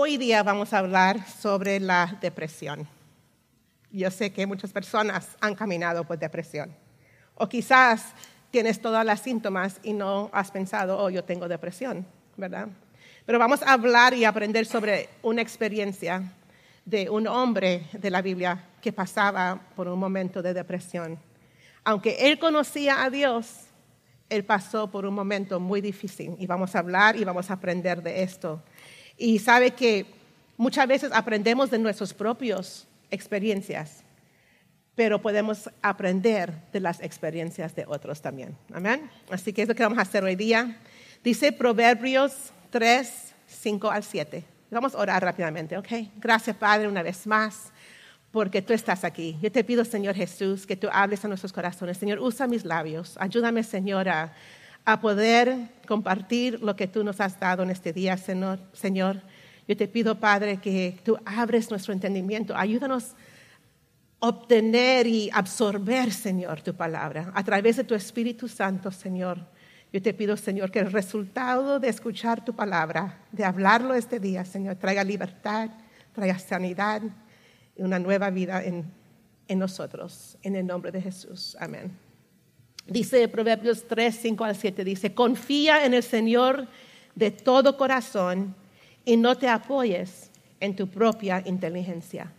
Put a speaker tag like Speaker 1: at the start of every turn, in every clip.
Speaker 1: Hoy día vamos a hablar sobre la depresión. Yo sé que muchas personas han caminado por depresión. O quizás tienes todas las síntomas y no has pensado, oh, yo tengo depresión, ¿verdad? Pero vamos a hablar y aprender sobre una experiencia de un hombre de la Biblia que pasaba por un momento de depresión. Aunque él conocía a Dios, él pasó por un momento muy difícil y vamos a hablar y vamos a aprender de esto. Y sabe que muchas veces aprendemos de nuestras propias experiencias, pero podemos aprender de las experiencias de otros también. Amén. Así que es lo que vamos a hacer hoy día. Dice Proverbios 3, 5 al 7. Vamos a orar rápidamente, ¿ok? Gracias, Padre, una vez más porque tú estás aquí. Yo te pido, Señor Jesús, que tú hables a nuestros corazones. Señor, usa mis labios. Ayúdame, Señor, a, poder compartir lo que tú nos has dado en este día, Señor. Señor, yo te pido, Padre, que tú abres nuestro entendimiento. Ayúdanos a obtener y absorber, Señor, tu palabra a través de tu Espíritu Santo, Señor. Yo te pido, Señor, que el resultado de escuchar tu palabra, de hablarlo este día, Señor, traiga libertad, traiga sanidad, una nueva vida en, nosotros, en el nombre de Jesús. Amén. Dice Proverbios 3, 5 al 7, dice, confía en el Señor de todo corazón y no te apoyes en tu propia inteligencia.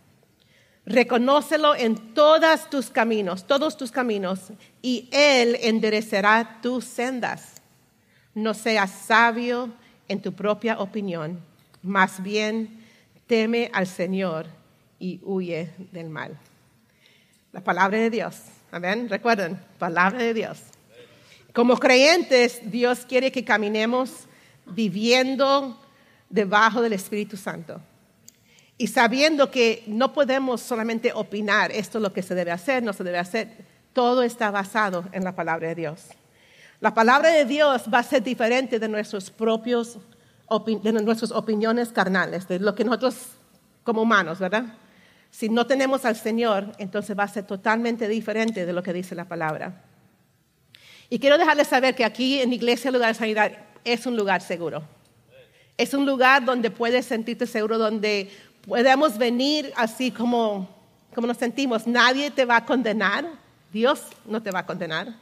Speaker 1: Reconócelo en todos tus caminos, todos tus caminos, y Él enderecerá tus sendas. No seas sabio en tu propia opinión, más bien teme al Señor y huye del mal. La palabra de Dios. Amén. Recuerden, palabra de Dios. Como creyentes, Dios quiere que caminemos viviendo debajo del Espíritu Santo. Y sabiendo que no podemos solamente opinar, esto es lo que se debe hacer, no se debe hacer, todo está basado en la palabra de Dios. La palabra de Dios va a ser diferente de nuestros propios de nuestras opiniones carnales, de lo que nosotros como humanos, ¿verdad? Si no tenemos al Señor, entonces va a ser totalmente diferente de lo que dice la palabra. Y quiero dejarles saber que aquí en Iglesia Lugar de Sanidad es un lugar seguro. Es un lugar donde puedes sentirte seguro, donde podemos venir así como, como nos sentimos. Nadie te va a condenar, Dios no te va a condenar.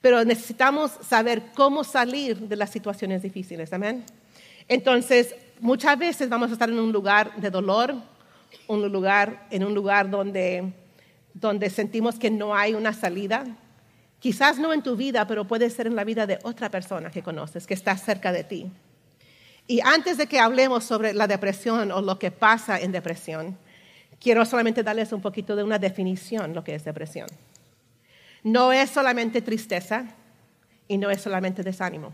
Speaker 1: Pero necesitamos saber cómo salir de las situaciones difíciles. Amén. Entonces, muchas veces vamos a estar en un lugar de dolor, un lugar, en un lugar donde, donde sentimos que no hay una salida. Quizás no en tu vida, pero puede ser en la vida de otra persona que conoces, que está cerca de ti. Y antes de que hablemos sobre la depresión o lo que pasa en depresión, quiero solamente darles un poquito de una definición lo que es depresión. No es solamente tristeza y no es solamente desánimo.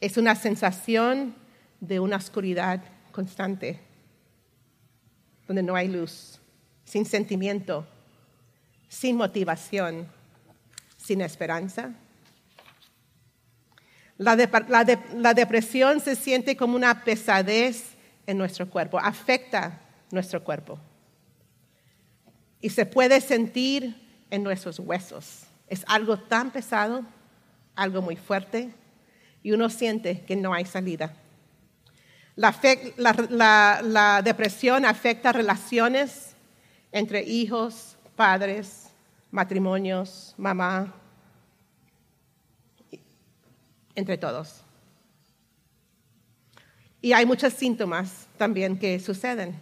Speaker 1: Es una sensación de una oscuridad constante donde no hay luz, sin sentimiento, sin motivación, sin esperanza. La, depresión se siente como una pesadez en nuestro cuerpo, afecta nuestro cuerpo. Y se puede sentir en nuestros huesos. Es algo tan pesado, algo muy fuerte, y uno siente que no hay salida. La, depresión afecta relaciones entre hijos, padres, matrimonios, mamá, entre todos. Y hay muchos síntomas también que suceden.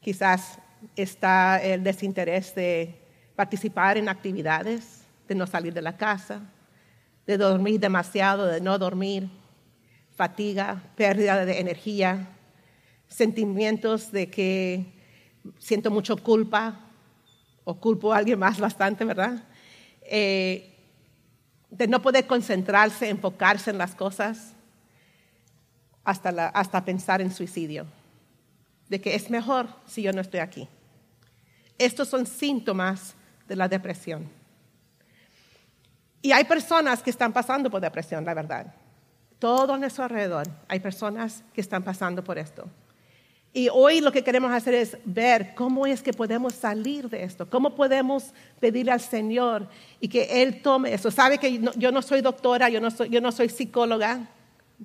Speaker 1: Quizás está el desinterés de participar en actividades, de no salir de la casa, de dormir demasiado, de no dormir fatiga, pérdida de energía, sentimientos de que siento mucho culpa o culpo a alguien más bastante, ¿verdad? Eh, de no poder concentrarse, enfocarse en las cosas, hasta, hasta pensar en suicidio, de que es mejor si yo no estoy aquí. Estos son síntomas de la depresión. Y hay personas que están pasando por depresión, la verdad todo a nuestro alrededor hay personas que están pasando por esto. Y hoy lo que queremos hacer es ver cómo es que podemos salir de esto, cómo podemos pedirle al Señor y que Él tome eso. Sabe que yo no soy doctora, yo no soy, yo no soy psicóloga,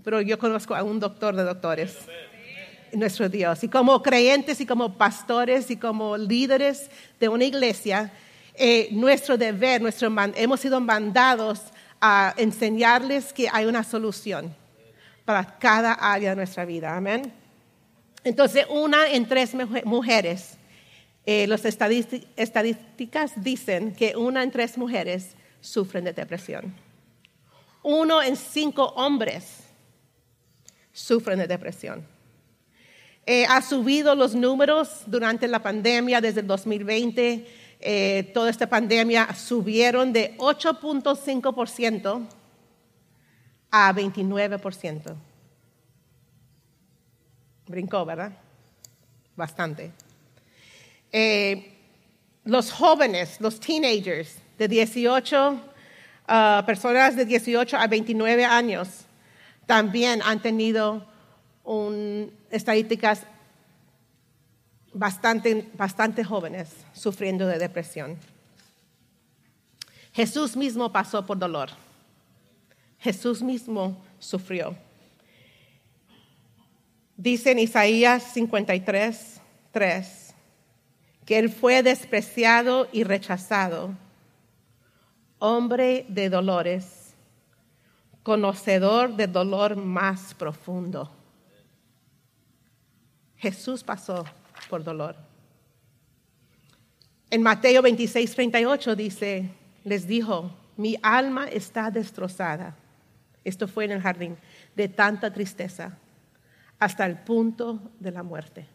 Speaker 1: pero yo conozco a un doctor de doctores. nuestro Dios. Y como creyentes y como pastores y como líderes de una iglesia, eh, nuestro deber, nuestro hemos sido mandados a enseñarles que hay una solución para cada área de nuestra vida. Amén. Entonces, una en tres mujeres, eh, las estadísticas dicen que una en tres mujeres sufren de depresión. Uno en cinco hombres sufren de depresión. Eh, ha subido los números durante la pandemia desde el 2020. Eh, toda esta pandemia subieron de 8.5% a 29%. Brincó, ¿verdad? Bastante. Eh, los jóvenes, los teenagers de 18, ah, personas de 18 a 29 años, también han tenido estadísticas bastante, bastante jóvenes sufriendo de depresión. Jesús mismo pasó por dolor. Jesús mismo sufrió. Dice en Isaías 53, 3, que Él fue despreciado y rechazado, hombre de dolores, conocedor del dolor más profundo. Jesús pasó por dolor. En Mateo 26, 38 dice, les dijo, mi alma está destrozada. Esto fue en el jardín, de tanta tristeza, hasta el punto de la muerte.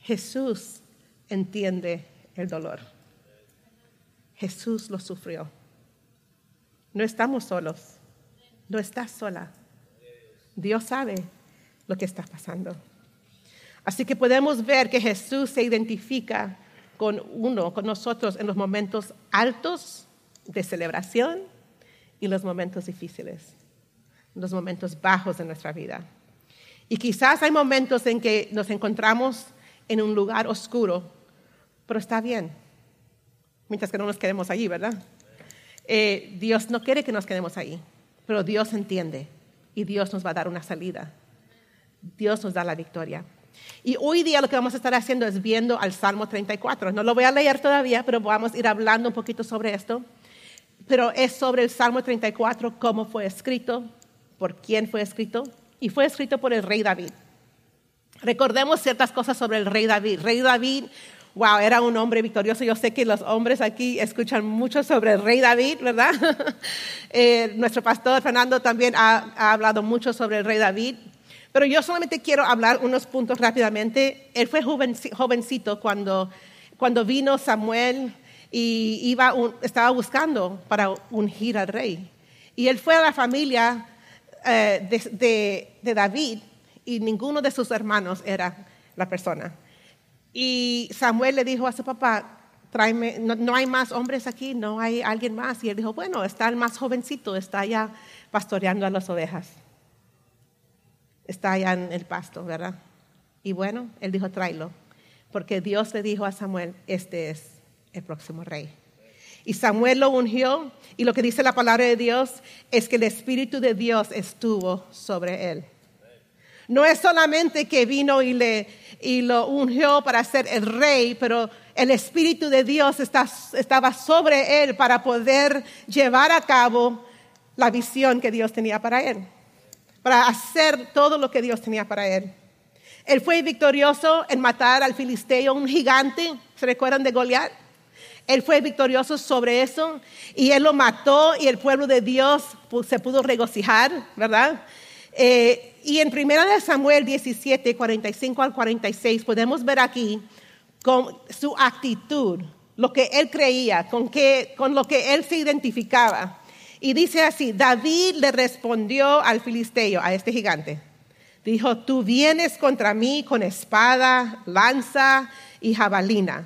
Speaker 1: Jesús entiende el dolor. Jesús lo sufrió. No estamos solos. No estás sola. Dios sabe lo que está pasando. Así que podemos ver que Jesús se identifica con uno, con nosotros en los momentos altos de celebración y los momentos difíciles, los momentos bajos de nuestra vida. Y quizás hay momentos en que nos encontramos en un lugar oscuro, pero está bien, mientras que no nos quedemos allí, ¿verdad? Eh, Dios no quiere que nos quedemos ahí, pero Dios entiende y Dios nos va a dar una salida. Dios nos da la victoria. Y hoy día lo que vamos a estar haciendo es viendo al Salmo 34. No lo voy a leer todavía, pero vamos a ir hablando un poquito sobre esto. Pero es sobre el Salmo 34, cómo fue escrito, por quién fue escrito. Y fue escrito por el rey David. Recordemos ciertas cosas sobre el rey David. Rey David, wow, era un hombre victorioso. Yo sé que los hombres aquí escuchan mucho sobre el rey David, ¿verdad? Eh, nuestro pastor Fernando también ha hablado mucho sobre el rey David. Pero yo solamente quiero hablar unos puntos rápidamente. Él fue jovencito cuando, cuando vino Samuel y iba estaba buscando para ungir al rey. Y él fue a la familia eh, de, David y ninguno de sus hermanos era la persona. Y Samuel le dijo a su papá, Tráeme, no, no, hay más hombres aquí, no hay alguien más. Y él dijo, bueno, está el más jovencito, está ya pastoreando a las ovejas está allá en el pasto, ¿verdad? Y bueno, él dijo, tráelo, porque Dios le dijo a Samuel, este es el próximo rey. Y Samuel lo ungió y lo que dice la palabra de Dios es que el Espíritu de Dios estuvo sobre él. No es solamente que vino y, le, y lo ungió para ser el rey, pero el Espíritu de Dios estaba sobre él para poder llevar a cabo la visión que Dios tenía para él para hacer todo lo que Dios tenía para él. Él fue victorioso en matar al filisteo, un gigante. ¿Se recuerdan de Goliat? Él fue victorioso sobre eso y él lo mató y el pueblo de Dios se pudo regocijar, ¿verdad? Eh, y en 1 Samuel 17, 45 al 46 podemos ver aquí con su actitud, lo que él creía, con, con lo que él se identificaba. Y dice así, David le respondió al filisteo, a este gigante. Dijo, tú vienes contra mí con espada, lanza y jabalina,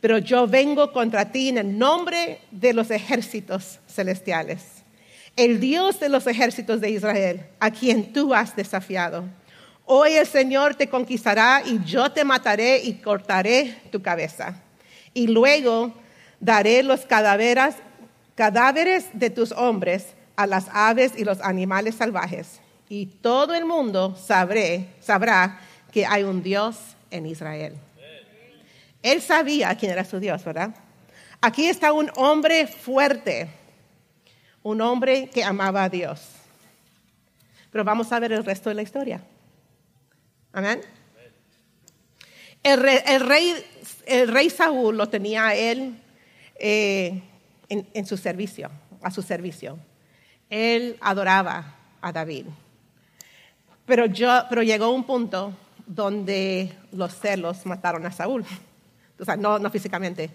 Speaker 1: pero yo vengo contra ti en el nombre de los ejércitos celestiales, el Dios de los ejércitos de Israel, a quien tú has desafiado. Hoy el Señor te conquistará y yo te mataré y cortaré tu cabeza. Y luego daré los cadáveres cadáveres de tus hombres a las aves y los animales salvajes, y todo el mundo sabré, sabrá que hay un Dios en Israel. Él sabía quién era su Dios, ¿verdad? Aquí está un hombre fuerte, un hombre que amaba a Dios. Pero vamos a ver el resto de la historia. Amén. El rey, el rey, Saúl lo tenía a él eh, en, su servicio, a su servicio. Él adoraba a David. Pero, yo, pero llegó un punto donde los celos mataron a Saúl. O sea, no, no físicamente,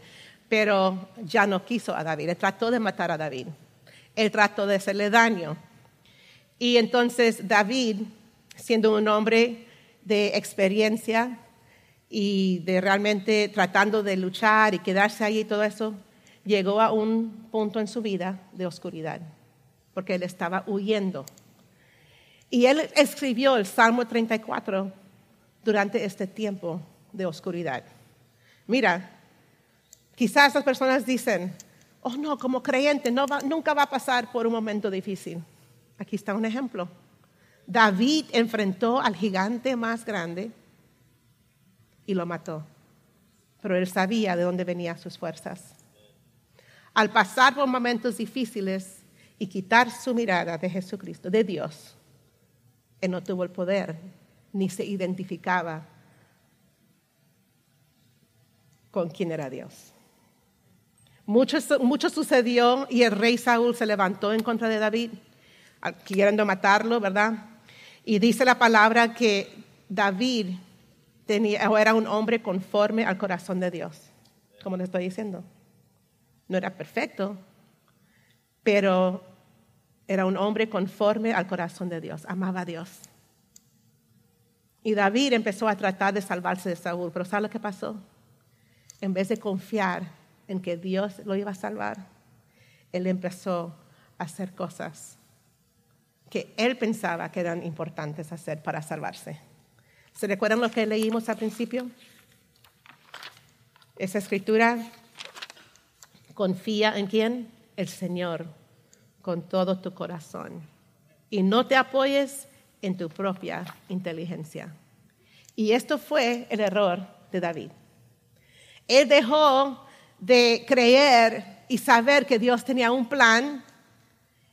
Speaker 1: pero ya no quiso a David. Él trató de matar a David. Él trató de hacerle daño. Y entonces David, siendo un hombre de experiencia y de realmente tratando de luchar y quedarse ahí y todo eso, llegó a un punto en su vida de oscuridad, porque él estaba huyendo. Y él escribió el Salmo 34 durante este tiempo de oscuridad. Mira, quizás las personas dicen, oh no, como creyente nunca va a pasar por un momento difícil. Aquí está un ejemplo. David enfrentó al gigante más grande y lo mató. Pero él sabía de dónde venían sus fuerzas. Al pasar por momentos difíciles y quitar su mirada de Jesucristo, de Dios, él no tuvo el poder ni se identificaba con quién era Dios. Mucho, sucedió y el rey Saúl se levantó en contra de David, queriendo matarlo, ¿verdad? Y dice la palabra que David era un hombre conforme al corazón de Dios, como le estoy diciendo. No era perfecto, pero era un hombre conforme al corazón de Dios, amaba a Dios. Y David empezó a tratar de salvarse de Saúl, pero ¿sabe lo que pasó? En vez de confiar en que Dios lo iba a salvar, él empezó a hacer cosas que él pensaba que eran importantes hacer para salvarse. ¿Se recuerdan lo que leímos al principio? Esa escritura confía en quién? El Señor, con todo tu corazón. Y no te apoyes en tu propia inteligencia. Y esto fue el error de David. Él dejó de creer y saber que Dios tenía un plan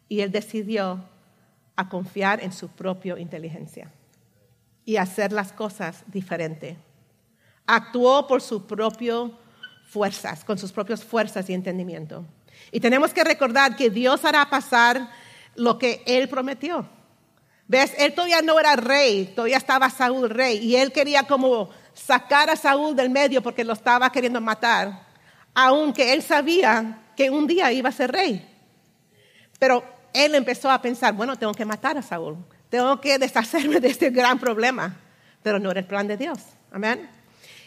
Speaker 1: y él decidió a confiar en su propia inteligencia y hacer las cosas diferente. Actuó por sus propias fuerzas, con sus propias fuerzas y entendimiento. Y tenemos que recordar que Dios hará pasar lo que Él prometió. ¿Ves? Él todavía no era rey, todavía estaba Saúl rey, y él quería como sacar a Saúl del medio porque lo estaba queriendo matar, aunque él sabía que un día iba a ser rey. Pero él empezó a pensar, bueno, tengo que matar a Saúl, tengo que deshacerme de este gran problema, pero no era el plan de Dios. Amén.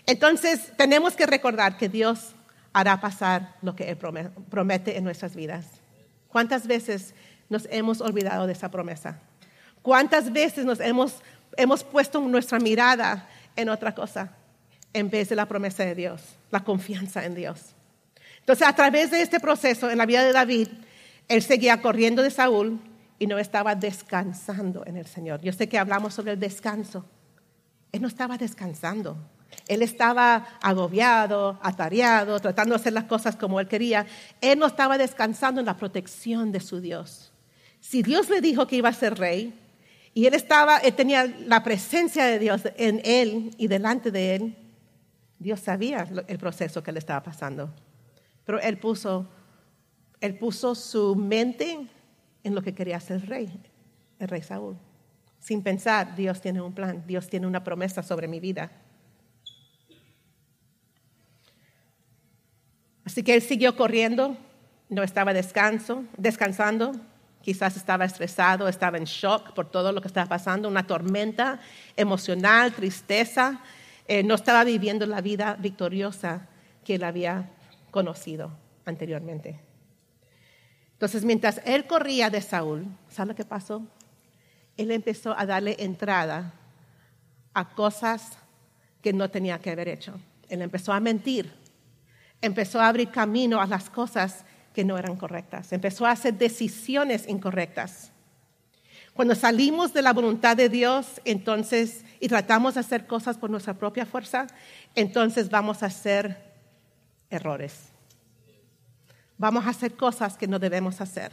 Speaker 1: Entonces, tenemos que recordar que Dios hará pasar lo que Él promete en nuestras vidas. ¿Cuántas veces nos hemos olvidado de esa promesa? ¿Cuántas veces nos hemos, hemos puesto nuestra mirada en otra cosa en vez de la promesa de Dios, la confianza en Dios? Entonces, a través de este proceso en la vida de David, él seguía corriendo de Saúl y no estaba descansando en el Señor. Yo sé que hablamos sobre el descanso. Él no estaba descansando. Él estaba agobiado, atareado, tratando de hacer las cosas como él quería. Él no estaba descansando en la protección de su Dios. Si Dios le dijo que iba a ser rey y él estaba, él tenía la presencia de Dios en él y delante de él, Dios sabía el proceso que le estaba pasando. Pero él puso él puso su mente en lo que quería ser rey, el rey Saúl. Sin pensar, Dios tiene un plan, Dios tiene una promesa sobre mi vida. Así que él siguió corriendo, no estaba descanso, descansando, quizás estaba estresado, estaba en shock por todo lo que estaba pasando, una tormenta emocional, tristeza, eh, no estaba viviendo la vida victoriosa que él había conocido anteriormente. Entonces, mientras él corría de Saúl, ¿sabe lo que pasó? Él empezó a darle entrada a cosas que no tenía que haber hecho. Él empezó a mentir, empezó a abrir camino a las cosas que no eran correctas, empezó a hacer decisiones incorrectas. Cuando salimos de la voluntad de Dios, entonces, y tratamos de hacer cosas por nuestra propia fuerza, entonces vamos a hacer errores. Vamos a hacer cosas que no debemos hacer.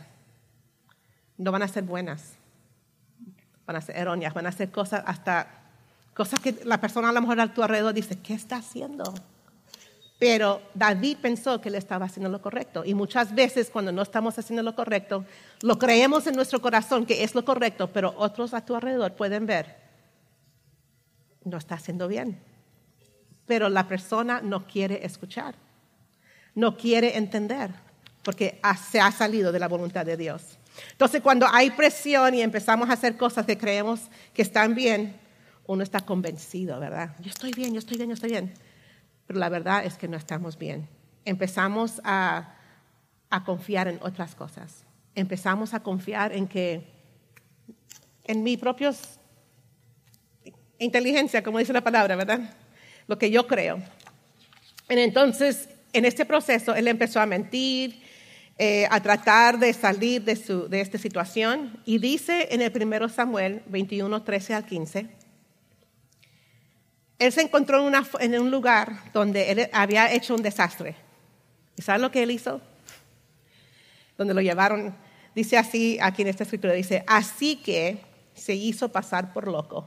Speaker 1: No van a ser buenas. Van a ser erróneas, van a ser cosas hasta cosas que la persona a lo mejor a tu alrededor dice, ¿qué está haciendo? Pero David pensó que él estaba haciendo lo correcto. Y muchas veces cuando no estamos haciendo lo correcto, lo creemos en nuestro corazón que es lo correcto, pero otros a tu alrededor pueden ver, no está haciendo bien. Pero la persona no quiere escuchar, no quiere entender, porque se ha salido de la voluntad de Dios. Entonces cuando hay presión y empezamos a hacer cosas que creemos que están bien, uno está convencido, ¿verdad? Yo estoy bien, yo estoy bien, yo estoy bien pero la verdad es que no estamos bien. Empezamos a, confiar en otras cosas. Empezamos a confiar en que, en mi propia inteligencia, como dice la palabra, ¿verdad? Lo que yo creo. entonces, en este proceso, él empezó a mentir, eh, a tratar de salir de, de esta situación. Y dice en el primero Samuel 21, 13 al 15, él se encontró en, un lugar donde él había hecho un desastre. ¿Y sabes lo que él hizo? Donde lo llevaron, dice así aquí en esta escritura, dice, así que se hizo pasar por loco,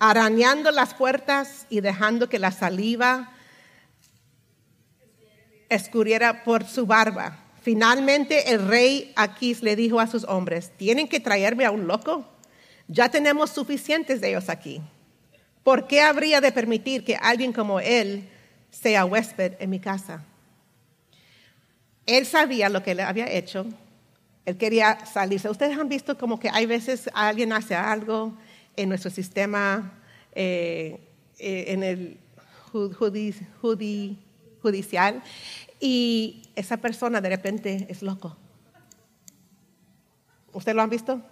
Speaker 1: arañando las puertas y dejando que la saliva escurriera por su barba. Finalmente el rey Aquís le dijo a sus hombres, ¿tienen que traerme a un loco? Ya tenemos suficientes de ellos aquí. ¿Por qué habría de permitir que alguien como él sea huésped en mi casa? Él sabía lo que él había hecho. Él quería salirse. Ustedes han visto como que hay veces alguien hace algo en nuestro sistema, eh, eh, en el judicial, y esa persona de repente es loco. ¿Ustedes lo han visto?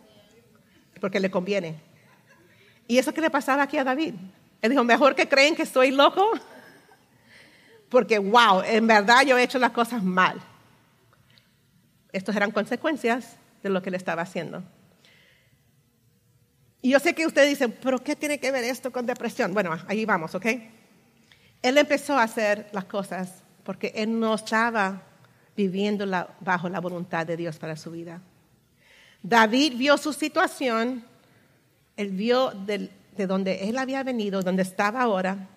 Speaker 1: Porque le conviene. ¿Y eso que le pasaba aquí a David? Él dijo, mejor que creen que soy loco, porque wow, en verdad yo he hecho las cosas mal. Estas eran consecuencias de lo que le estaba haciendo. Y yo sé que ustedes dicen, pero ¿qué tiene que ver esto con depresión? Bueno, ahí vamos, ¿ok? Él empezó a hacer las cosas porque él no estaba viviendo bajo la voluntad de Dios para su vida. David vio su situación él vio de, donde él había venido, donde estaba ahora,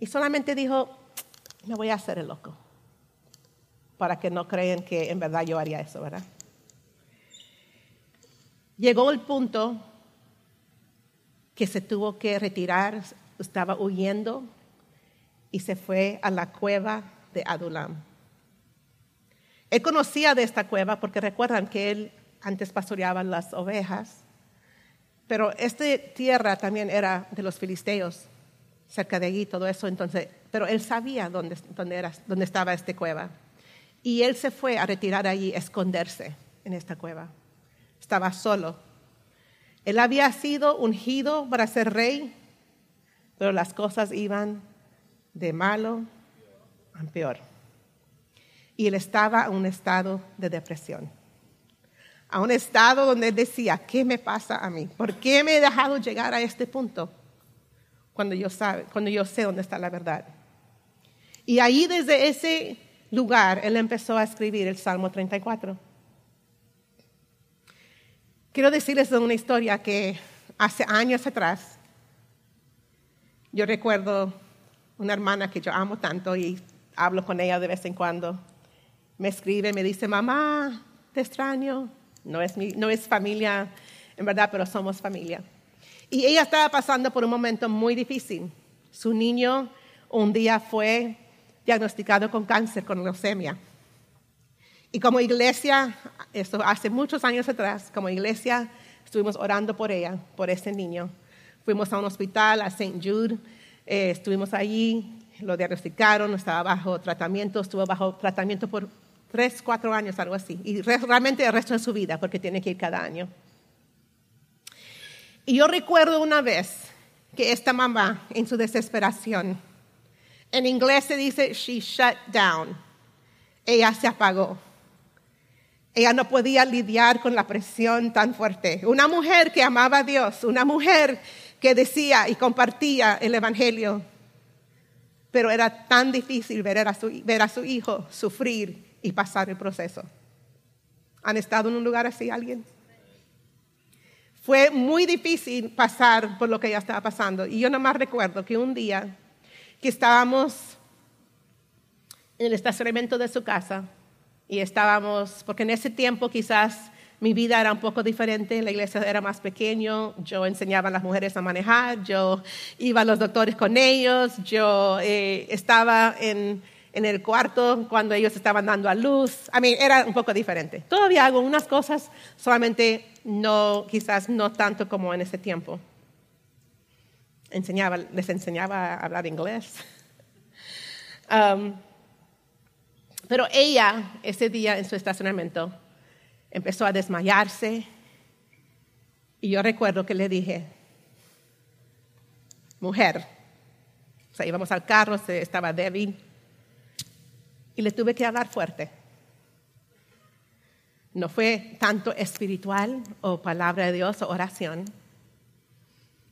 Speaker 1: y solamente dijo, me voy a hacer el loco, para que no crean que en verdad yo haría eso, ¿verdad? Llegó el punto que se tuvo que retirar, estaba huyendo y se fue a la cueva de Adulam. Él conocía de esta cueva porque recuerdan que él antes pastoreaba las ovejas pero esta tierra también era de los filisteos, cerca de allí, todo eso. Entonces, pero él sabía dónde, era, dónde estaba esta cueva. Y él se fue a retirar allí, a esconderse en esta cueva. Estaba solo. Él había sido ungido para ser rey, pero las cosas iban de malo a peor. Y él estaba en un estado de depresión a un estado donde decía, ¿qué me pasa a mí? ¿Por qué me he dejado llegar a este punto? Cuando yo, sabe, cuando yo sé dónde está la verdad. Y ahí desde ese lugar él empezó a escribir el Salmo 34. Quiero decirles de una historia que hace años atrás, yo recuerdo una hermana que yo amo tanto y hablo con ella de vez en cuando, me escribe, me dice, mamá, te extraño, no es, no es familia, en verdad, pero somos familia. Y ella estaba pasando por un momento muy difícil. Su niño un día fue diagnosticado con cáncer, con leucemia. Y como iglesia, esto hace muchos años atrás, como iglesia estuvimos orando por ella, por ese niño. Fuimos a un hospital, a St. Jude, eh, estuvimos allí, lo diagnosticaron, estaba bajo tratamiento, estuvo bajo tratamiento por tres, cuatro años, algo así. Y realmente el resto de su vida, porque tiene que ir cada año. Y yo recuerdo una vez que esta mamá, en su desesperación, en inglés se dice, she shut down. Ella se apagó. Ella no podía lidiar con la presión tan fuerte. Una mujer que amaba a Dios, una mujer que decía y compartía el Evangelio, pero era tan difícil ver a su, ver a su hijo sufrir y pasar el proceso. ¿Han estado en un lugar así alguien? Fue muy difícil pasar por lo que ella estaba pasando. Y yo nomás recuerdo que un día que estábamos en el estacionamiento de su casa y estábamos, porque en ese tiempo quizás mi vida era un poco diferente, la iglesia era más pequeño, yo enseñaba a las mujeres a manejar, yo iba a los doctores con ellos, yo eh, estaba en, en, el cuarto cuando ellos estaban dando a luz, a mí era un poco diferente. Todavía hago unas cosas, solamente no, quizás no tanto como en ese tiempo. Enseñaba, les enseñaba a hablar inglés. Um, pero ella, ese día en su estacionamiento, empezó a desmayarse. Y yo recuerdo que le dije, mujer, o sea, íbamos al carro, estaba débil, y le tuve que hablar fuerte. No fue tanto espiritual o palabra de Dios o oración.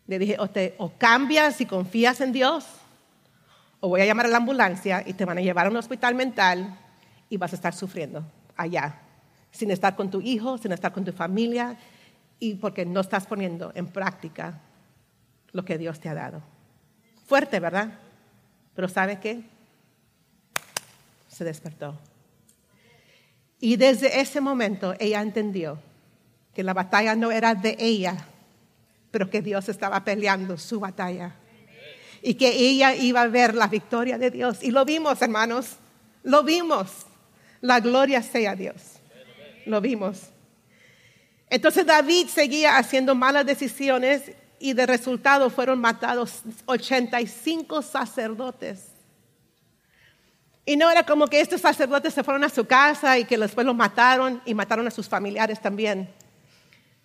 Speaker 1: Le dije, o, te, o cambias y confías en Dios, o voy a llamar a la ambulancia y te van a llevar a un hospital mental y vas a estar sufriendo allá, sin estar con tu hijo, sin estar con tu familia y porque no estás poniendo en práctica lo que Dios te ha dado. Fuerte, ¿verdad? Pero ¿sabe qué? Se despertó. Y desde ese momento ella entendió que la batalla no era de ella, pero que Dios estaba peleando su batalla. Y que ella iba a ver la victoria de Dios. Y lo vimos, hermanos, lo vimos. La gloria sea Dios. Lo vimos. Entonces David seguía haciendo malas decisiones y de resultado fueron matados 85 sacerdotes. Y no era como que estos sacerdotes se fueron a su casa y que después los mataron y mataron a sus familiares también.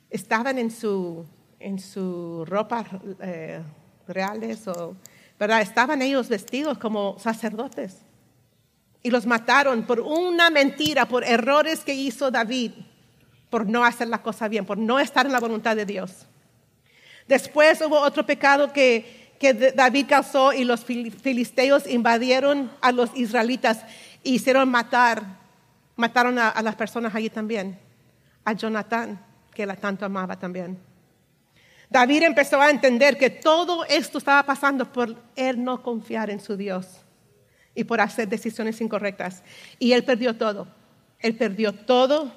Speaker 1: Estaban en su, en su ropa eh, reales, o, ¿verdad? Estaban ellos vestidos como sacerdotes y los mataron por una mentira, por errores que hizo David, por no hacer la cosa bien, por no estar en la voluntad de Dios. Después hubo otro pecado que, que David causó y los filisteos invadieron a los israelitas e hicieron matar, mataron a, las personas allí también, a Jonatán, que él tanto amaba también. David empezó a entender que todo esto estaba pasando por él no confiar en su Dios y por hacer decisiones incorrectas. Y él perdió todo. Él perdió todo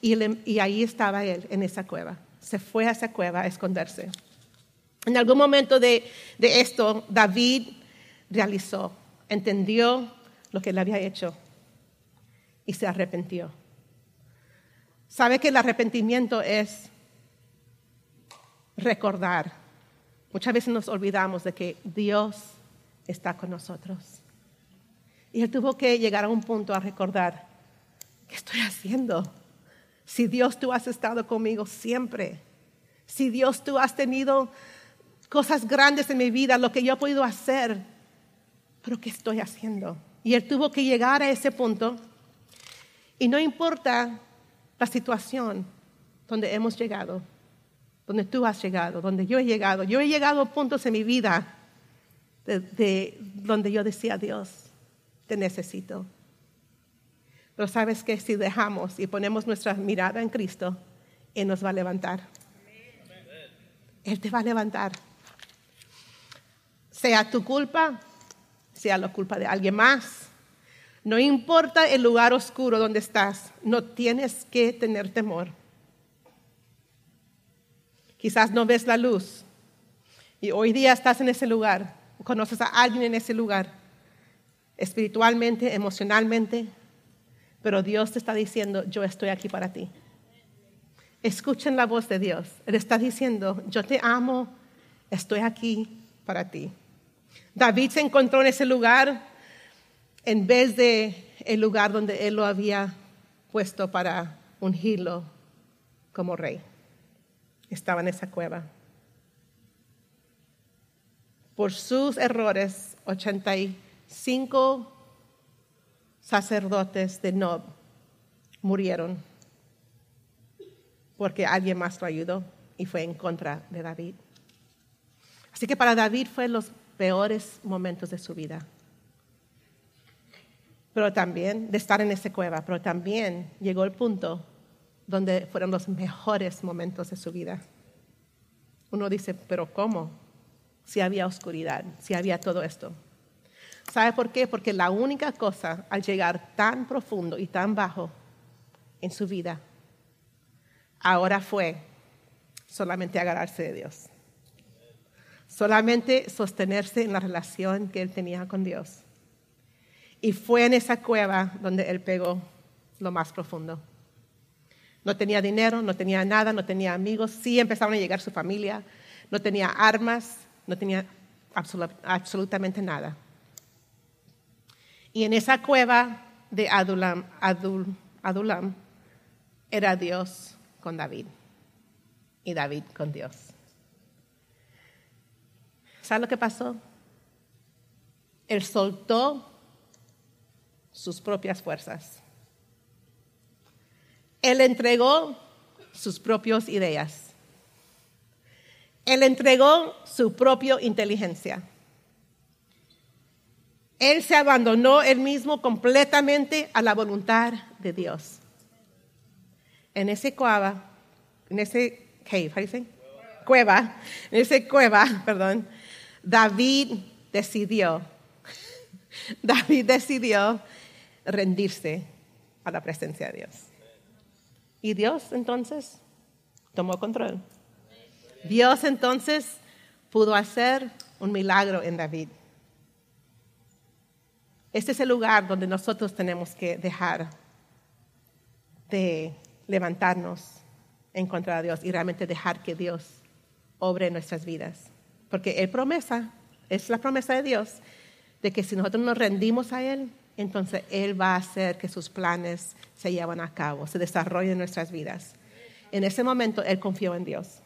Speaker 1: y, ahí estaba él, en esa cueva. Se fue a esa cueva a esconderse. En algún momento de, esto, David realizó, entendió lo que él había hecho y se arrepintió. ¿Sabe que el arrepentimiento es recordar? Muchas veces nos olvidamos de que Dios está con nosotros. Y él tuvo que llegar a un punto a recordar, ¿qué estoy haciendo? Si Dios tú has estado conmigo siempre, si Dios tú has tenido cosas grandes en mi vida, lo que yo he podido hacer, pero ¿qué estoy haciendo? Y él tuvo que llegar a ese punto. Y no importa la situación donde hemos llegado, donde tú has llegado, donde yo he llegado. Yo he llegado a puntos en mi vida de, donde yo decía, Dios, te necesito. Pero sabes que si dejamos y ponemos nuestra mirada en Cristo, Él nos va a levantar. Él te va a levantar. Sea tu culpa, sea la culpa de alguien más. No importa el lugar oscuro donde estás, no tienes que tener temor. Quizás no ves la luz y hoy día estás en ese lugar, conoces a alguien en ese lugar espiritualmente, emocionalmente, pero Dios te está diciendo, yo estoy aquí para ti. Escuchen la voz de Dios. Él está diciendo, yo te amo, estoy aquí para ti. David se encontró en ese lugar en vez de el lugar donde él lo había puesto para ungirlo como rey. Estaba en esa cueva. Por sus errores, 80 cinco sacerdotes de Nob murieron porque alguien más lo ayudó y fue en contra de David. Así que para David fue los peores momentos de su vida. Pero también de estar en esa cueva, pero también llegó el punto donde fueron los mejores momentos de su vida. Uno dice, pero ¿cómo? Si había oscuridad, si había todo esto. ¿Sabe por qué? Porque la única cosa al llegar tan profundo y tan bajo en su vida, ahora fue solamente agarrarse de Dios. Solamente sostenerse en la relación que él tenía con Dios. Y fue en esa cueva donde él pegó lo más profundo. No tenía dinero, no tenía nada, no tenía amigos. Sí empezaron a llegar su familia. No tenía armas, no tenía absolutamente nada. Y en esa cueva de Adulam, Adulam era Dios con David y David con Dios. ¿Sabe lo que pasó? Él soltó sus propias fuerzas él entregó sus propias ideas. Él entregó su propia inteligencia. Él se abandonó él mismo completamente a la voluntad de Dios. En ese cueva, en ese cave, Cueva, en ese cueva, perdón, David decidió, David decidió rendirse a la presencia de Dios. Y Dios entonces tomó control. Dios entonces pudo hacer un milagro en David. Este es el lugar donde nosotros tenemos que dejar de levantarnos en contra de Dios y realmente dejar que Dios obre nuestras vidas. Porque Él promesa, es la promesa de Dios, de que si nosotros nos rendimos a Él, entonces Él va a hacer que sus planes se lleven a cabo, se desarrollen en nuestras vidas. En ese momento Él confió en Dios.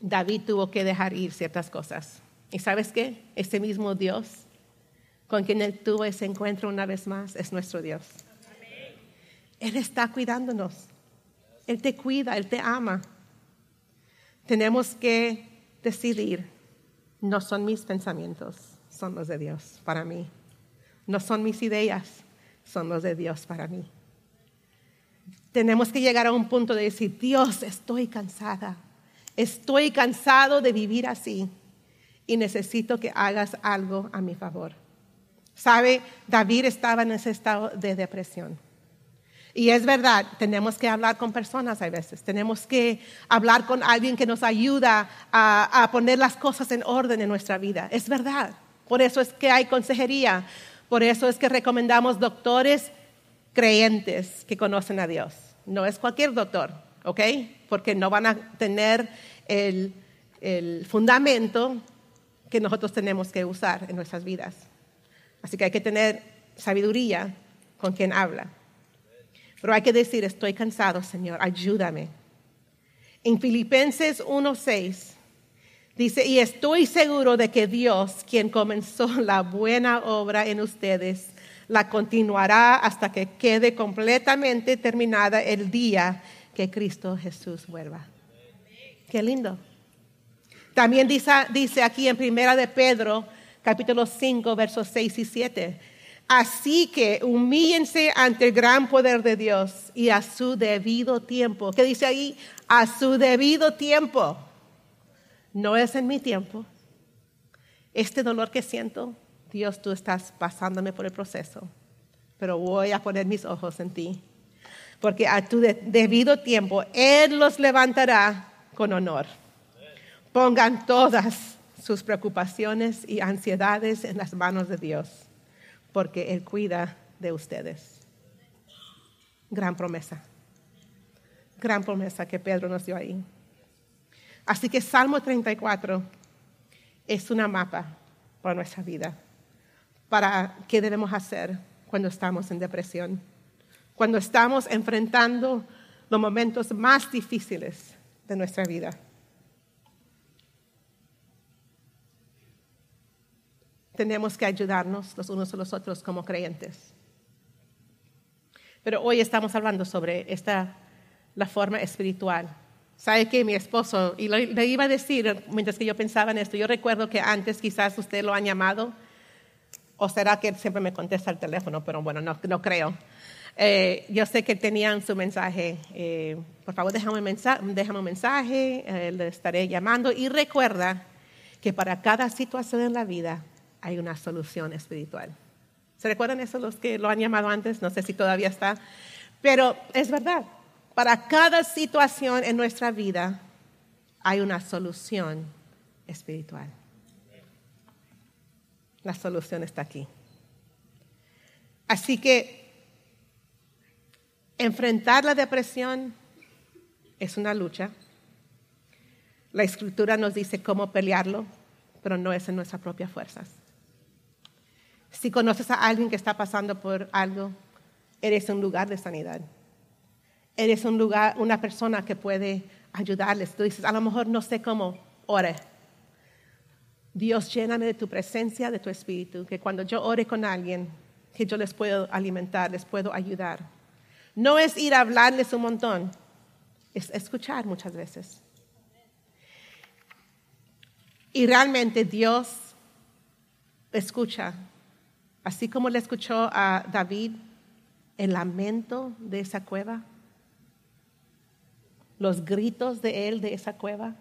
Speaker 1: David tuvo que dejar ir ciertas cosas. ¿Y sabes qué? Ese mismo Dios con quien Él tuvo ese encuentro una vez más es nuestro Dios. Él está cuidándonos. Él te cuida, Él te ama. Tenemos que decidir, no son mis pensamientos son los de Dios para mí. No son mis ideas, son los de Dios para mí. Tenemos que llegar a un punto de decir, Dios, estoy cansada, estoy cansado de vivir así y necesito que hagas algo a mi favor. Sabe, David estaba en ese estado de depresión. Y es verdad, tenemos que hablar con personas a veces, tenemos que hablar con alguien que nos ayuda a, a poner las cosas en orden en nuestra vida. Es verdad. Por eso es que hay consejería. Por eso es que recomendamos doctores creyentes que conocen a Dios. No es cualquier doctor, ¿ok? Porque no van a tener el, fundamento que nosotros tenemos que usar en nuestras vidas. Así que hay que tener sabiduría con quien habla. Pero hay que decir, estoy cansado, Señor, ayúdame. En Filipenses 1.6 Dice, y estoy seguro de que Dios, quien comenzó la buena obra en ustedes, la continuará hasta que quede completamente terminada el día que Cristo Jesús vuelva. Qué lindo. También dice, aquí en Primera de Pedro, capítulo 5, versos 6 y 7. Así que humíllense ante el gran poder de Dios y a su debido tiempo. ¿Qué dice ahí? A su debido tiempo no es en mi tiempo. Este dolor que siento, Dios, tú estás pasándome por el proceso, pero voy a poner mis ojos en ti, porque a tu debido tiempo Él los levantará con honor. Pongan todas sus preocupaciones y ansiedades en las manos de Dios, porque Él cuida de ustedes. Gran promesa, gran promesa que Pedro nos dio ahí. Así que Salmo 34 es una mapa para nuestra vida, para qué debemos hacer cuando estamos en depresión, cuando estamos enfrentando los momentos más difíciles de nuestra vida. Tenemos que ayudarnos los unos a los otros como creyentes. Pero hoy estamos hablando sobre esta, la forma espiritual. ¿Sabe que mi esposo, y le iba a decir mientras que yo pensaba en esto, yo recuerdo que antes quizás usted lo han llamado, o será que él siempre me contesta el teléfono, pero bueno, no, no creo. Eh, yo sé que tenían su mensaje. Eh, por favor, déjame un mensaje, déjame un mensaje eh, le estaré llamando. Y recuerda que para cada situación en la vida hay una solución espiritual. ¿Se recuerdan eso los que lo han llamado antes? No sé si todavía está. Pero es verdad, para cada situación en nuestra vida hay una solución espiritual. La solución está aquí. Así que enfrentar la depresión es una lucha. La escritura nos dice cómo pelearlo, pero no es en nuestras propias fuerzas. Si conoces a alguien que está pasando por algo, eres un lugar de sanidad. Eres un lugar, una persona que puede ayudarles. Tú dices, a lo mejor no sé cómo, ore. Dios, lléname de tu presencia, de tu espíritu, que cuando yo ore con alguien, que yo les puedo alimentar, les puedo ayudar. No es ir a hablarles un montón, es escuchar muchas veces. Y realmente Dios escucha, así como le escuchó a David el lamento de esa cueva, los gritos de él de esa cueva.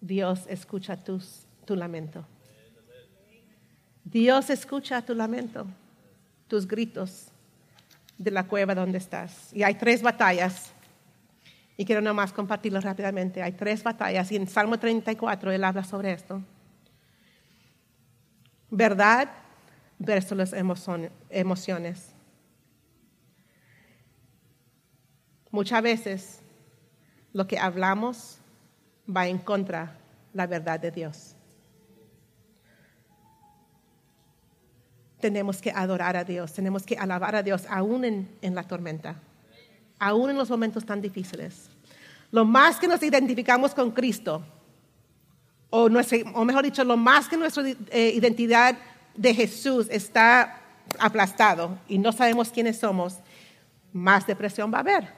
Speaker 1: Dios escucha tus, tu lamento. Dios escucha tu lamento, tus gritos de la cueva donde estás. Y hay tres batallas. Y quiero nomás compartirlo rápidamente. Hay tres batallas. Y en Salmo 34 él habla sobre esto. Verdad versus las emociones. Muchas veces lo que hablamos va en contra la verdad de Dios. tenemos que adorar a Dios, tenemos que alabar a Dios aún en, la tormenta, aún en los momentos tan difíciles. Lo más que nos identificamos con Cristo, o, o mejor dicho, lo más que nuestra eh, identidad de Jesús está aplastado y no sabemos quiénes somos, más depresión va a haber.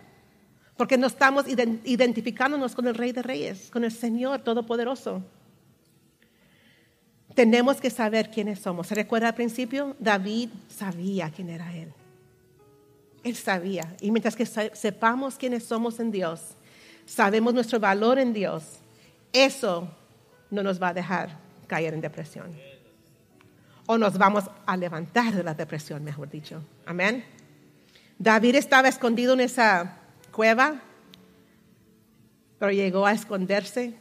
Speaker 1: Porque no estamos identificándonos con el Rey de Reyes, con el Señor Todopoderoso. Tenemos que saber quiénes somos. ¿Se recuerda al principio? David sabía quién era él. Él sabía. Y mientras que sepamos quiénes somos en Dios, sabemos nuestro valor en Dios, eso no nos va a dejar caer en depresión. O nos vamos a levantar de la depresión, mejor dicho. Amén. David estaba escondido en esa cueva, pero llegó a esconderse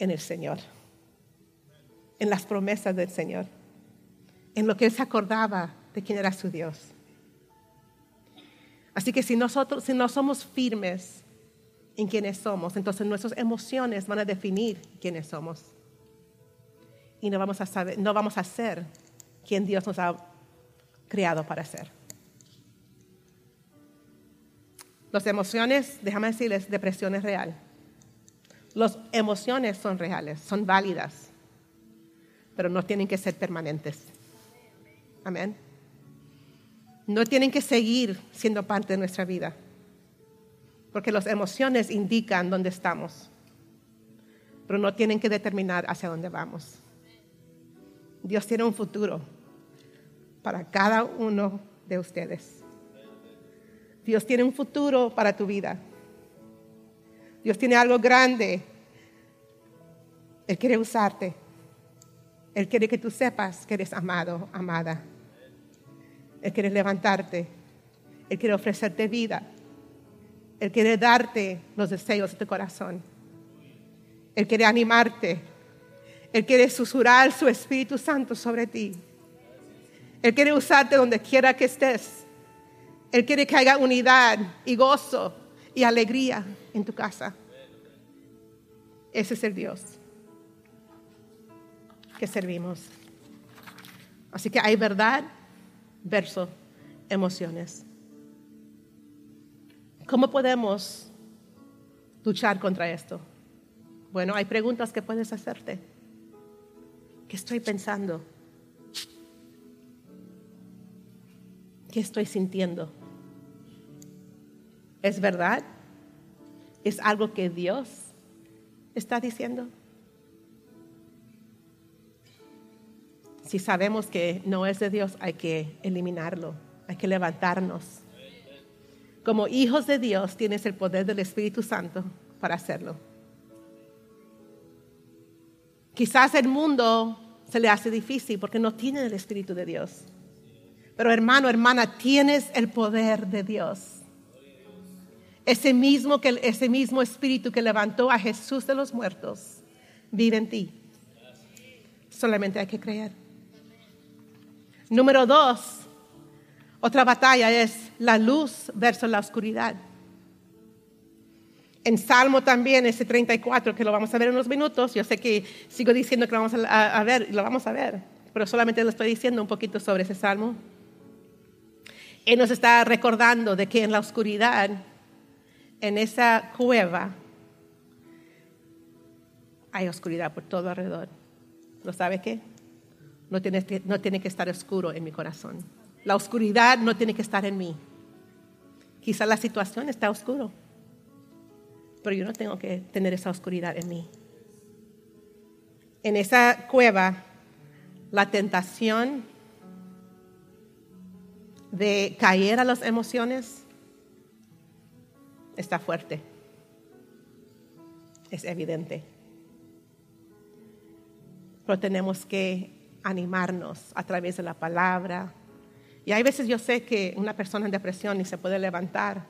Speaker 1: en el Señor en las promesas del Señor, en lo que él se acordaba de quién era su Dios. Así que si nosotros, si no somos firmes en quiénes somos, entonces nuestras emociones van a definir quiénes somos. Y no vamos a saber, no vamos a ser quien Dios nos ha creado para ser. Las emociones, déjame decirles, depresión es real. Las emociones son reales, son válidas pero no tienen que ser permanentes. Amén. No tienen que seguir siendo parte de nuestra vida, porque las emociones indican dónde estamos, pero no tienen que determinar hacia dónde vamos. Dios tiene un futuro para cada uno de ustedes. Dios tiene un futuro para tu vida. Dios tiene algo grande. Él quiere usarte. Él quiere que tú sepas que eres amado, amada. Él quiere levantarte. Él quiere ofrecerte vida. Él quiere darte los deseos de tu corazón. Él quiere animarte. Él quiere susurrar su Espíritu Santo sobre ti. Él quiere usarte donde quiera que estés. Él quiere que haya unidad y gozo y alegría en tu casa. Ese es el Dios que servimos. Así que hay verdad versus emociones. ¿Cómo podemos luchar contra esto? Bueno, hay preguntas que puedes hacerte. ¿Qué estoy pensando? ¿Qué estoy sintiendo? ¿Es verdad? ¿Es algo que Dios está diciendo? Si sabemos que no es de Dios, hay que eliminarlo, hay que levantarnos. Como hijos de Dios tienes el poder del Espíritu Santo para hacerlo. Quizás el mundo se le hace difícil porque no tiene el Espíritu de Dios. Pero hermano, hermana, tienes el poder de Dios. Ese mismo, que, ese mismo Espíritu que levantó a Jesús de los muertos vive en ti. Solamente hay que creer. Número dos, otra batalla es la luz versus la oscuridad. En Salmo también, ese 34, que lo vamos a ver en unos minutos, yo sé que sigo diciendo que lo vamos a, ver, lo vamos a ver, pero solamente le estoy diciendo un poquito sobre ese Salmo. Él nos está recordando de que en la oscuridad, en esa cueva, hay oscuridad por todo alrededor. ¿Lo sabe qué? no tiene, que, no tiene que estar oscuro en mi corazón. La oscuridad no tiene que estar en mí. Quizá la situación está oscuro, pero yo no tengo que tener esa oscuridad en mí. En esa cueva, la tentación de caer a las emociones está fuerte. Es evidente. Pero tenemos que animarnos a través de la palabra. Y hay veces yo sé que una persona en depresión ni se puede levantar.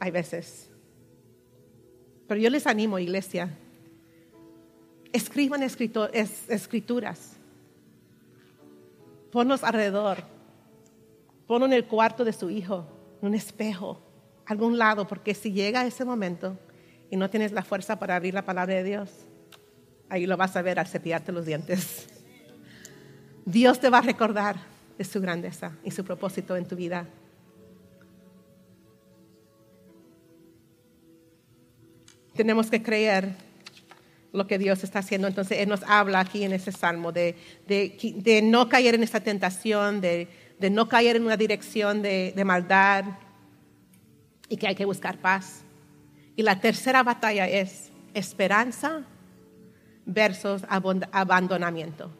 Speaker 1: Hay veces. Pero yo les animo, iglesia, escriban escrituras. Ponlos alrededor. Ponlo en el cuarto de su hijo, en un espejo, algún lado, porque si llega ese momento y no tienes la fuerza para abrir la palabra de Dios, ahí lo vas a ver al cepillarte los dientes. Dios te va a recordar de su grandeza y su propósito en tu vida. Tenemos que creer lo que Dios está haciendo. Entonces, Él nos habla aquí en ese salmo de, no caer en esa tentación, de, no caer en una dirección de, maldad y que hay que buscar paz. Y la tercera batalla es esperanza versus abandonamiento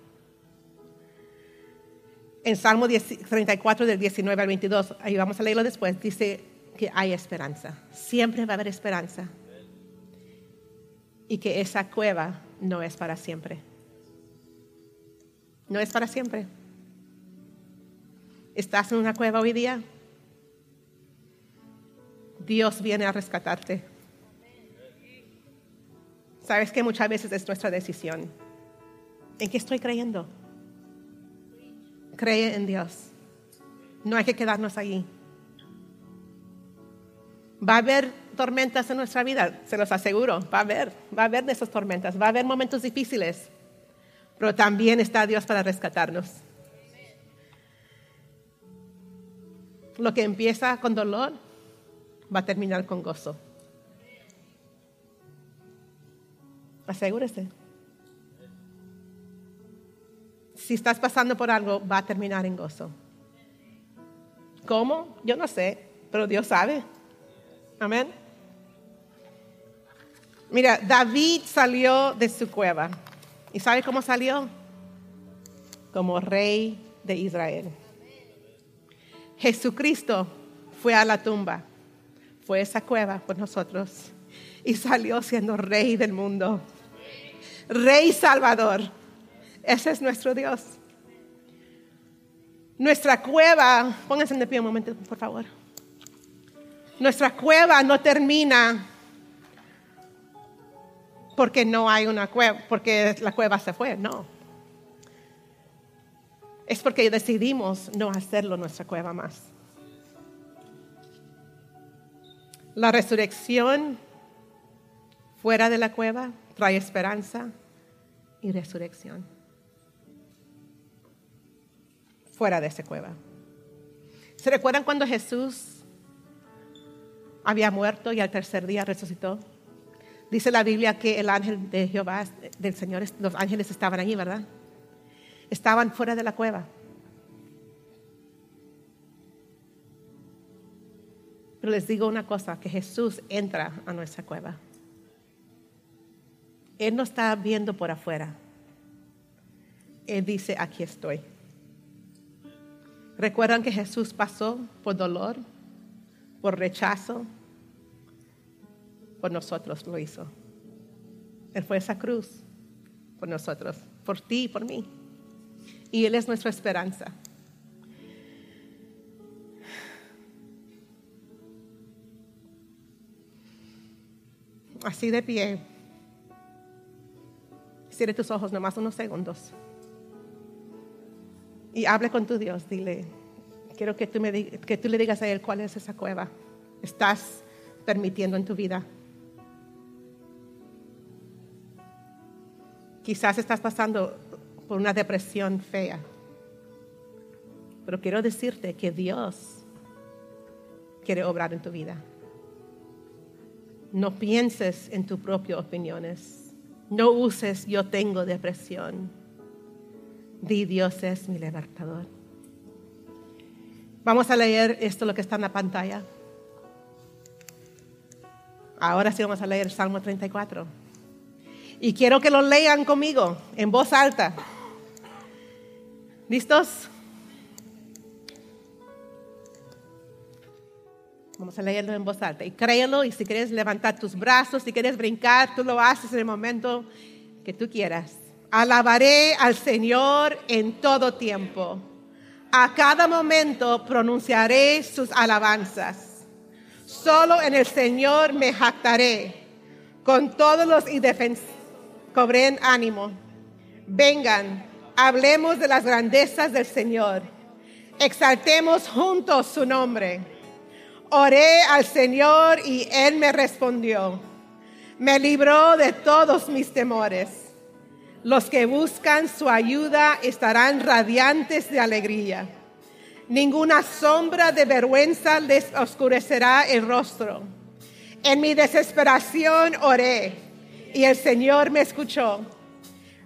Speaker 1: en Salmo 34 del 19 al 22, ahí vamos a leerlo después, dice que hay esperanza, siempre va a haber esperanza y que esa cueva no es para siempre. No es para siempre. ¿Estás en una cueva hoy día? Dios viene a rescatarte. Sabes que muchas veces es nuestra decisión. ¿En qué estoy creyendo? cree en Dios. No hay que quedarnos allí. Va a haber tormentas en nuestra vida, se los aseguro. Va a haber, va a haber de esas tormentas, va a haber momentos difíciles. Pero también está Dios para rescatarnos. Lo que empieza con dolor va a terminar con gozo. Asegúrese si estás pasando por algo, va a terminar en gozo. ¿Cómo? Yo no sé, pero Dios sabe. Amén. Mira, David salió de su cueva. ¿Y sabe cómo salió? Como rey de Israel. Jesucristo fue a la tumba, fue a esa cueva por nosotros y salió siendo rey del mundo. Rey Salvador. Ese es nuestro Dios. Nuestra cueva, pónganse de pie un momento, por favor. Nuestra cueva no termina porque no hay una cueva, porque la cueva se fue, no. Es porque decidimos no hacerlo nuestra cueva más. La resurrección fuera de la cueva trae esperanza y resurrección. fuera de esa cueva. ¿Se recuerdan cuando Jesús había muerto y al tercer día resucitó? Dice la Biblia que el ángel de Jehová, del Señor, los ángeles estaban allí, ¿verdad? Estaban fuera de la cueva. Pero les digo una cosa, que Jesús entra a nuestra cueva. Él no está viendo por afuera. Él dice, aquí estoy. ¿Recuerdan que Jesús pasó por dolor, por rechazo? Por nosotros lo hizo. Él fue esa cruz por nosotros, por ti y por mí. Y Él es nuestra esperanza. Así de pie. Cierre tus ojos nomás unos segundos. Y hable con tu Dios. Dile, quiero que tú, me, que tú le digas a Él cuál es esa cueva. Estás permitiendo en tu vida. Quizás estás pasando por una depresión fea. Pero quiero decirte que Dios quiere obrar en tu vida. No pienses en tus propias opiniones. No uses yo tengo depresión. Di Dios es mi libertador. Vamos a leer esto lo que está en la pantalla. Ahora sí vamos a leer Salmo 34. Y quiero que lo lean conmigo en voz alta. ¿Listos? Vamos a leerlo en voz alta. Y créelo, y si quieres levantar tus brazos, si quieres brincar, tú lo haces en el momento que tú quieras. Alabaré al Señor en todo tiempo. A cada momento pronunciaré sus alabanzas. Solo en el Señor me jactaré. Con todos los indefensos cobren ánimo. Vengan, hablemos de las grandezas del Señor. Exaltemos juntos su nombre. Oré al Señor y Él me respondió. Me libró de todos mis temores. Los que buscan su ayuda estarán radiantes de alegría. Ninguna sombra de vergüenza les oscurecerá el rostro. En mi desesperación oré y el Señor me escuchó,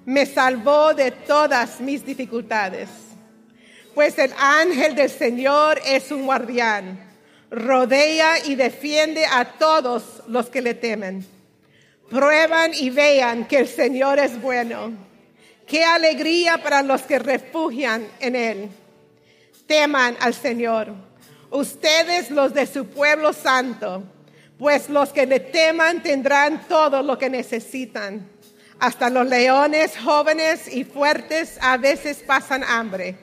Speaker 1: me salvó de todas mis dificultades. Pues el ángel del Señor es un guardián, rodea y defiende a todos los que le temen. Prueban y vean que el Señor es bueno. Qué alegría para los que refugian en Él. Teman al Señor, ustedes los de su pueblo santo pues los que le teman tendrán todo lo que necesitan. Hasta los leones jóvenes y fuertes a veces pasan hambre,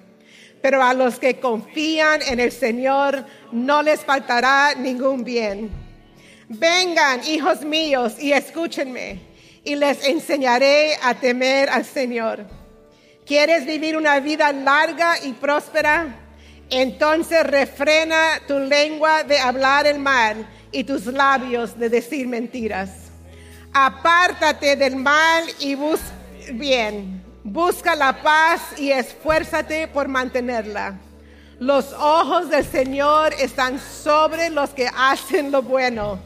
Speaker 1: pero a los que confían en el Señor no les faltará ningún bien. Vengan, hijos míos, y escúchenme, y les enseñaré a temer al Señor. ¿Quieres vivir una vida larga y próspera? Entonces refrena tu lengua de hablar el mal y tus labios de decir mentiras. Apártate del mal y busca bien. Busca la paz y esfuérzate por mantenerla. Los ojos del Señor están sobre los que hacen lo bueno.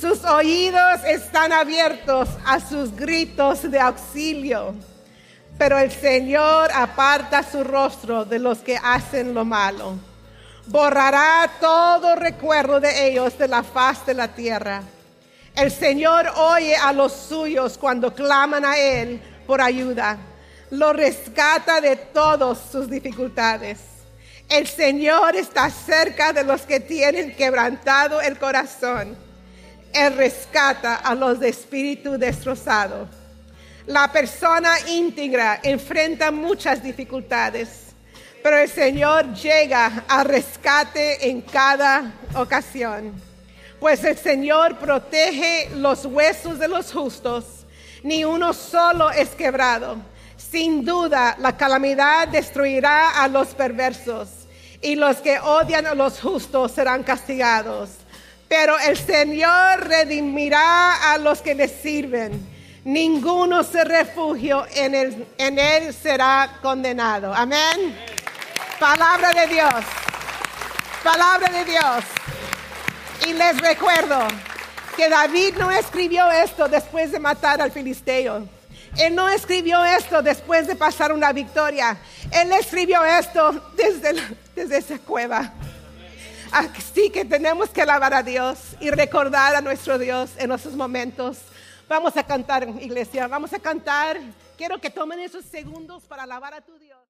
Speaker 1: Sus oídos están abiertos a sus gritos de auxilio. Pero el Señor aparta su rostro de los que hacen lo malo borrará todo recuerdo de ellos de la faz de la tierra. El Señor oye a los suyos cuando claman a Él por ayuda. Lo rescata de todas sus dificultades. El Señor está cerca de los que tienen quebrantado el corazón. Él rescata a los de espíritu destrozado. La persona íntegra enfrenta muchas dificultades pero el Señor llega a rescate en cada ocasión. Pues el Señor protege los huesos de los justos, ni uno solo es quebrado. Sin duda, la calamidad destruirá a los perversos, y los que odian a los justos serán castigados. Pero el Señor redimirá a los que le sirven. Ninguno se refugio en él, en él será condenado. Amén. Palabra de Dios. Palabra de Dios. Y les recuerdo que David no escribió esto después de matar al filisteo. Él no escribió esto después de pasar una victoria. Él escribió esto desde, desde esa cueva. Así que tenemos que alabar a Dios y recordar a nuestro Dios en esos momentos. Vamos a cantar, iglesia, vamos a cantar. Quiero que tomen esos segundos para alabar a tu Dios.